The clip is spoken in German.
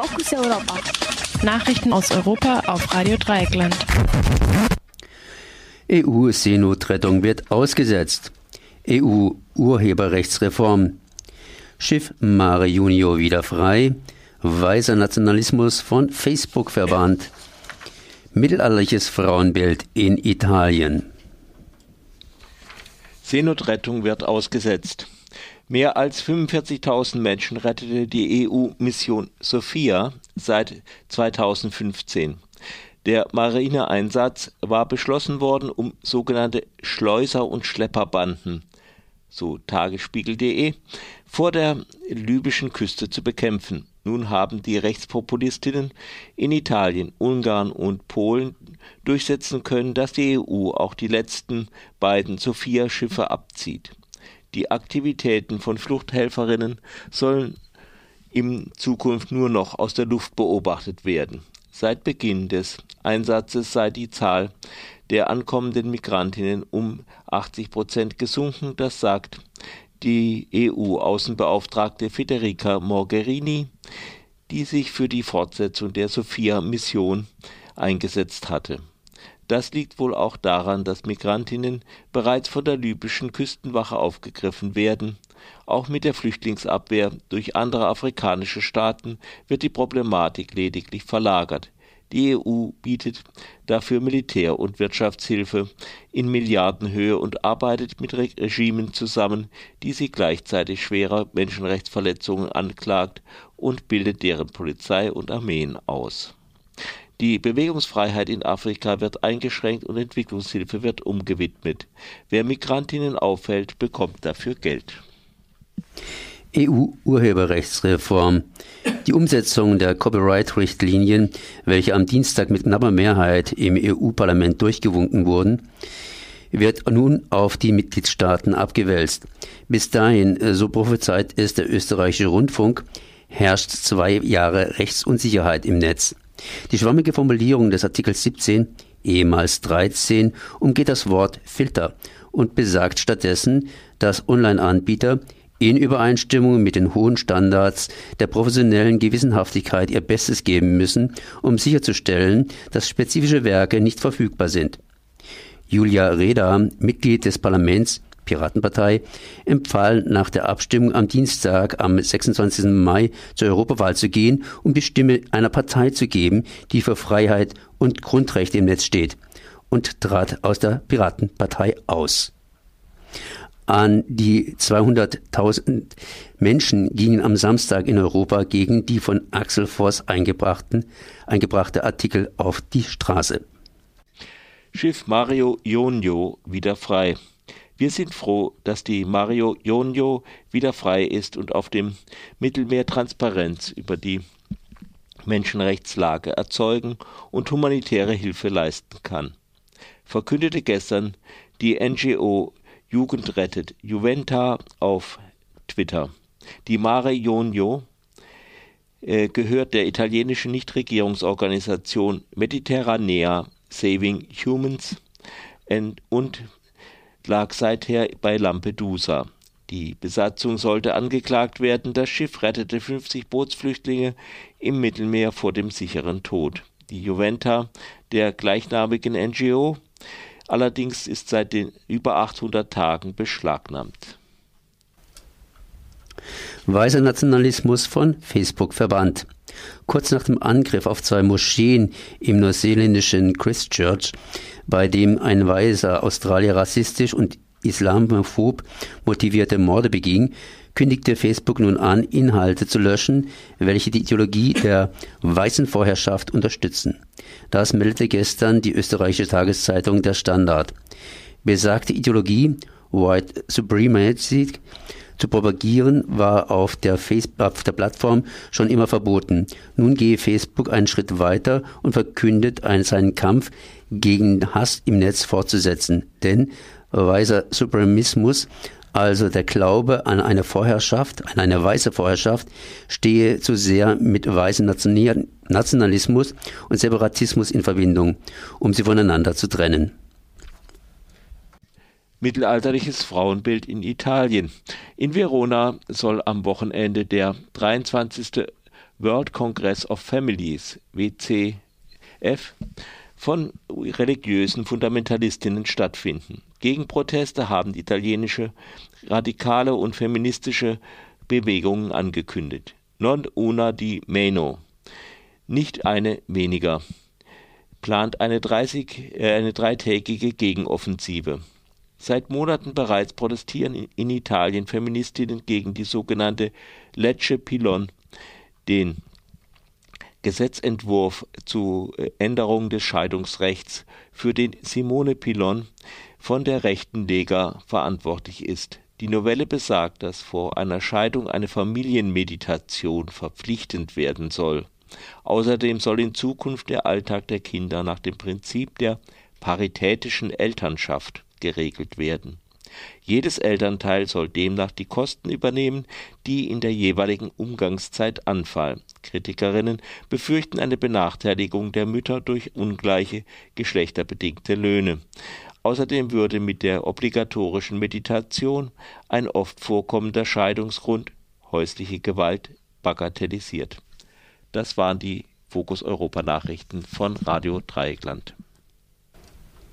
Fokus Europa. Nachrichten aus Europa auf Radio Dreieckland. EU-Seenotrettung wird ausgesetzt. EU-Urheberrechtsreform. Schiff Mare Junior wieder frei. Weißer Nationalismus von Facebook verbannt. Mittelalterliches Frauenbild in Italien. Seenotrettung wird ausgesetzt. Mehr als 45.000 Menschen rettete die EU-Mission Sophia seit 2015. Der Marineeinsatz war beschlossen worden, um sogenannte Schleuser- und Schlepperbanden, so tagesspiegel.de, vor der libyschen Küste zu bekämpfen. Nun haben die Rechtspopulistinnen in Italien, Ungarn und Polen durchsetzen können, dass die EU auch die letzten beiden Sophia-Schiffe abzieht. Die Aktivitäten von Fluchthelferinnen sollen in Zukunft nur noch aus der Luft beobachtet werden. Seit Beginn des Einsatzes sei die Zahl der ankommenden Migrantinnen um 80 Prozent gesunken, das sagt die EU-Außenbeauftragte Federica Mogherini, die sich für die Fortsetzung der Sophia-Mission eingesetzt hatte. Das liegt wohl auch daran, dass Migrantinnen bereits von der libyschen Küstenwache aufgegriffen werden. Auch mit der Flüchtlingsabwehr durch andere afrikanische Staaten wird die Problematik lediglich verlagert. Die EU bietet dafür Militär- und Wirtschaftshilfe in Milliardenhöhe und arbeitet mit Regimen zusammen, die sie gleichzeitig schwerer Menschenrechtsverletzungen anklagt und bildet deren Polizei und Armeen aus. Die Bewegungsfreiheit in Afrika wird eingeschränkt und Entwicklungshilfe wird umgewidmet. Wer Migrantinnen auffällt, bekommt dafür Geld. EU-Urheberrechtsreform. Die Umsetzung der Copyright-Richtlinien, welche am Dienstag mit knapper Mehrheit im EU-Parlament durchgewunken wurden, wird nun auf die Mitgliedstaaten abgewälzt. Bis dahin, so prophezeit es der österreichische Rundfunk, herrscht zwei Jahre Rechtsunsicherheit im Netz. Die schwammige Formulierung des Artikels 17, ehemals 13, umgeht das Wort Filter und besagt stattdessen, dass Online-Anbieter in Übereinstimmung mit den hohen Standards der professionellen Gewissenhaftigkeit ihr Bestes geben müssen, um sicherzustellen, dass spezifische Werke nicht verfügbar sind. Julia Reda, Mitglied des Parlaments, Piratenpartei, empfahl nach der Abstimmung am Dienstag, am 26. Mai zur Europawahl zu gehen, um die Stimme einer Partei zu geben, die für Freiheit und Grundrechte im Netz steht, und trat aus der Piratenpartei aus. An die 200.000 Menschen gingen am Samstag in Europa gegen die von Axel Voss eingebrachten, eingebrachte Artikel auf die Straße. Schiff Mario Jonio wieder frei. Wir sind froh, dass die Mario Jonio wieder frei ist und auf dem Mittelmeer Transparenz über die Menschenrechtslage erzeugen und humanitäre Hilfe leisten kann. Verkündete gestern die NGO Jugend rettet Juventa auf Twitter. Die Mare Jonio äh, gehört der italienischen Nichtregierungsorganisation Mediterranea Saving Humans und lag seither bei Lampedusa. Die Besatzung sollte angeklagt werden, das Schiff rettete 50 Bootsflüchtlinge im Mittelmeer vor dem sicheren Tod. Die Juventa der gleichnamigen NGO allerdings ist seit den über 800 Tagen beschlagnahmt. Weißer Nationalismus von Facebook verbannt. Kurz nach dem Angriff auf zwei Moscheen im neuseeländischen Christchurch, bei dem ein weißer Australier rassistisch und islamophob motivierte Morde beging, kündigte Facebook nun an, Inhalte zu löschen, welche die Ideologie der weißen Vorherrschaft unterstützen. Das meldete gestern die österreichische Tageszeitung Der Standard. Besagte Ideologie White Supremacy zu propagieren war auf der, Facebook, auf der Plattform schon immer verboten. Nun gehe Facebook einen Schritt weiter und verkündet einen, seinen Kampf gegen Hass im Netz fortzusetzen. Denn weißer Supremismus, also der Glaube an eine Vorherrschaft, an eine weiße Vorherrschaft, stehe zu sehr mit weißem Nationalismus und Separatismus in Verbindung, um sie voneinander zu trennen mittelalterliches Frauenbild in Italien. In Verona soll am Wochenende der 23. World Congress of Families WCF von religiösen Fundamentalistinnen stattfinden. Gegenproteste haben italienische radikale und feministische Bewegungen angekündigt. Non una di meno, nicht eine weniger, plant eine, 30, äh, eine dreitägige Gegenoffensive. Seit Monaten bereits protestieren in Italien Feministinnen gegen die sogenannte Lecce Pilon, den Gesetzentwurf zu äh, Änderung des Scheidungsrechts, für den Simone Pilon von der rechten Lega verantwortlich ist. Die Novelle besagt, dass vor einer Scheidung eine Familienmeditation verpflichtend werden soll. Außerdem soll in Zukunft der Alltag der Kinder nach dem Prinzip der paritätischen Elternschaft geregelt werden. Jedes Elternteil soll demnach die Kosten übernehmen, die in der jeweiligen Umgangszeit anfallen. Kritikerinnen befürchten eine Benachteiligung der Mütter durch ungleiche geschlechterbedingte Löhne. Außerdem würde mit der obligatorischen Meditation ein oft vorkommender Scheidungsgrund häusliche Gewalt bagatellisiert. Das waren die Fokus Europa Nachrichten von Radio Dreieckland.